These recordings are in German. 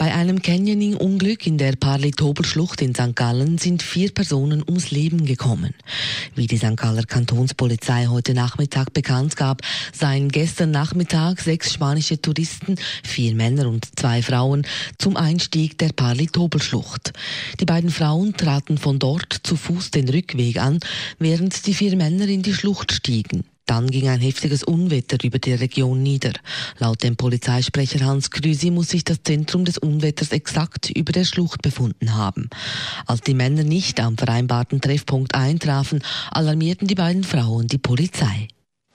Bei einem Canyoning-Unglück in der Parley-Tober-Schlucht in St. Gallen sind vier Personen ums Leben gekommen. Wie die St. Galler Kantonspolizei heute Nachmittag bekannt gab, seien gestern Nachmittag sechs spanische Touristen, vier Männer und zwei Frauen, zum Einstieg der Parley-Tober-Schlucht. Die beiden Frauen traten von dort zu Fuß den Rückweg an, während die vier Männer in die Schlucht stiegen. Dann ging ein heftiges Unwetter über die Region nieder. Laut dem Polizeisprecher Hans Krüsi muss sich das Zentrum des Unwetters exakt über der Schlucht befunden haben. Als die Männer nicht am vereinbarten Treffpunkt eintrafen, alarmierten die beiden Frauen die Polizei.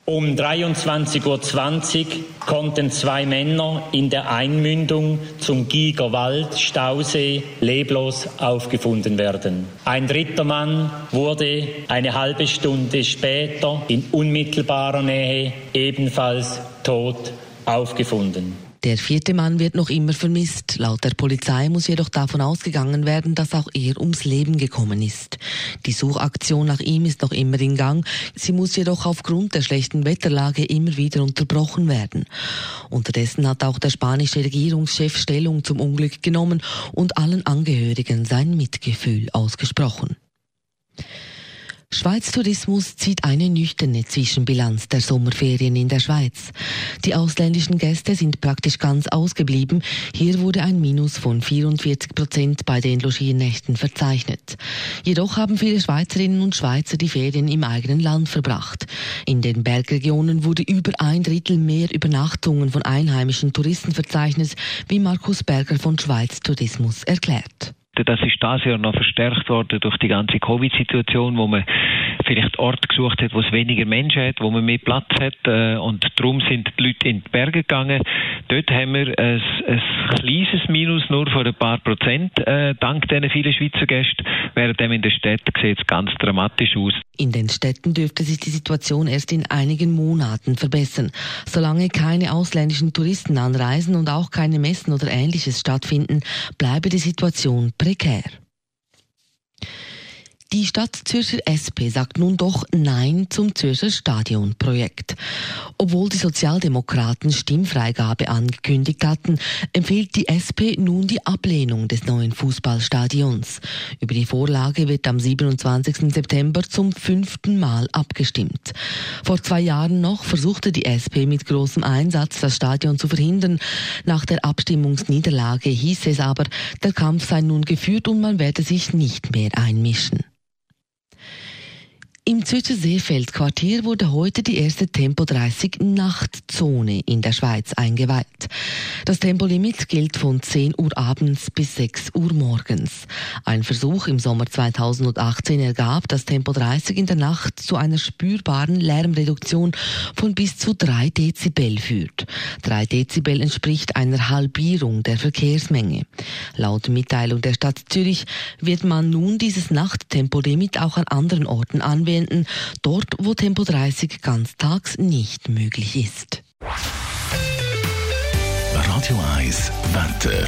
Um 23.20 Uhr konnten zwei Männer in der Einmündung zum Giger Stausee leblos aufgefunden werden. Ein dritter Mann wurde eine halbe Stunde später in unmittelbarer Nähe ebenfalls tot aufgefunden. Der vierte Mann wird noch immer vermisst. Laut der Polizei muss jedoch davon ausgegangen werden, dass auch er ums Leben gekommen ist. Die Suchaktion nach ihm ist noch immer in Gang. Sie muss jedoch aufgrund der schlechten Wetterlage immer wieder unterbrochen werden. Unterdessen hat auch der spanische Regierungschef Stellung zum Unglück genommen und allen Angehörigen sein Mitgefühl ausgesprochen. Schweiz Tourismus zieht eine nüchterne Zwischenbilanz der Sommerferien in der Schweiz. Die ausländischen Gäste sind praktisch ganz ausgeblieben. Hier wurde ein Minus von 44 Prozent bei den Logiernächten verzeichnet. Jedoch haben viele Schweizerinnen und Schweizer die Ferien im eigenen Land verbracht. In den Bergregionen wurde über ein Drittel mehr Übernachtungen von einheimischen Touristen verzeichnet, wie Markus Berger von Schweiz Tourismus erklärt. Das ist das Jahr noch verstärkt worden durch die ganze Covid-Situation, wo man vielleicht Orte gesucht hat, wo es weniger Menschen hat, wo man mehr Platz hat äh, und darum sind die Leute in die Berge gegangen. Dort haben wir ein, ein kleines Minus nur von ein paar Prozent äh, dank diesen vielen Schweizer Gästen, während in den Städten sieht es ganz dramatisch aus. In den Städten dürfte sich die Situation erst in einigen Monaten verbessern. Solange keine ausländischen Touristen anreisen und auch keine Messen oder ähnliches stattfinden, bleibe die Situation prekär. Die Stadt Zürcher SP sagt nun doch Nein zum Zürcher Stadionprojekt. Obwohl die Sozialdemokraten Stimmfreigabe angekündigt hatten, empfiehlt die SP nun die Ablehnung des neuen Fußballstadions. Über die Vorlage wird am 27. September zum fünften Mal abgestimmt. Vor zwei Jahren noch versuchte die SP mit großem Einsatz das Stadion zu verhindern. Nach der Abstimmungsniederlage hieß es aber, der Kampf sei nun geführt und man werde sich nicht mehr einmischen. Im Zürcher Seefeldquartier wurde heute die erste Tempo 30 Nachtzone in der Schweiz eingeweiht. Das Tempolimit gilt von 10 Uhr abends bis 6 Uhr morgens. Ein Versuch im Sommer 2018 ergab, dass Tempo 30 in der Nacht zu einer spürbaren Lärmreduktion von bis zu 3 Dezibel führt. 3 Dezibel entspricht einer Halbierung der Verkehrsmenge. Laut Mitteilung der Stadt Zürich wird man nun dieses Nachttempolimit auch an anderen Orten anwenden dort wo Tempo 30 ganztags nicht möglich ist. Radio 1 Wetter.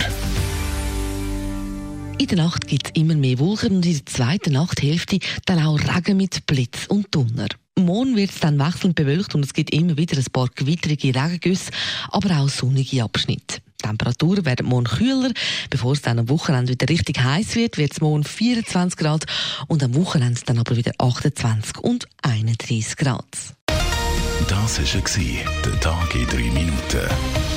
In der Nacht gibt es immer mehr Wolken und in der zweiten Nachthälfte dann auch Regen mit Blitz und Donner. Morgen wird es dann wechselnd bewölkt und es gibt immer wieder ein paar gewitterige Regengüsse, aber auch sonnige Abschnitte. Die Temperaturen werden morgen kühler. Bevor es dann am Wochenende wieder richtig heiß wird, wird es morgen 24 Grad und am Wochenende dann aber wieder 28 und 31 Grad. Das war der Tag in drei Minuten.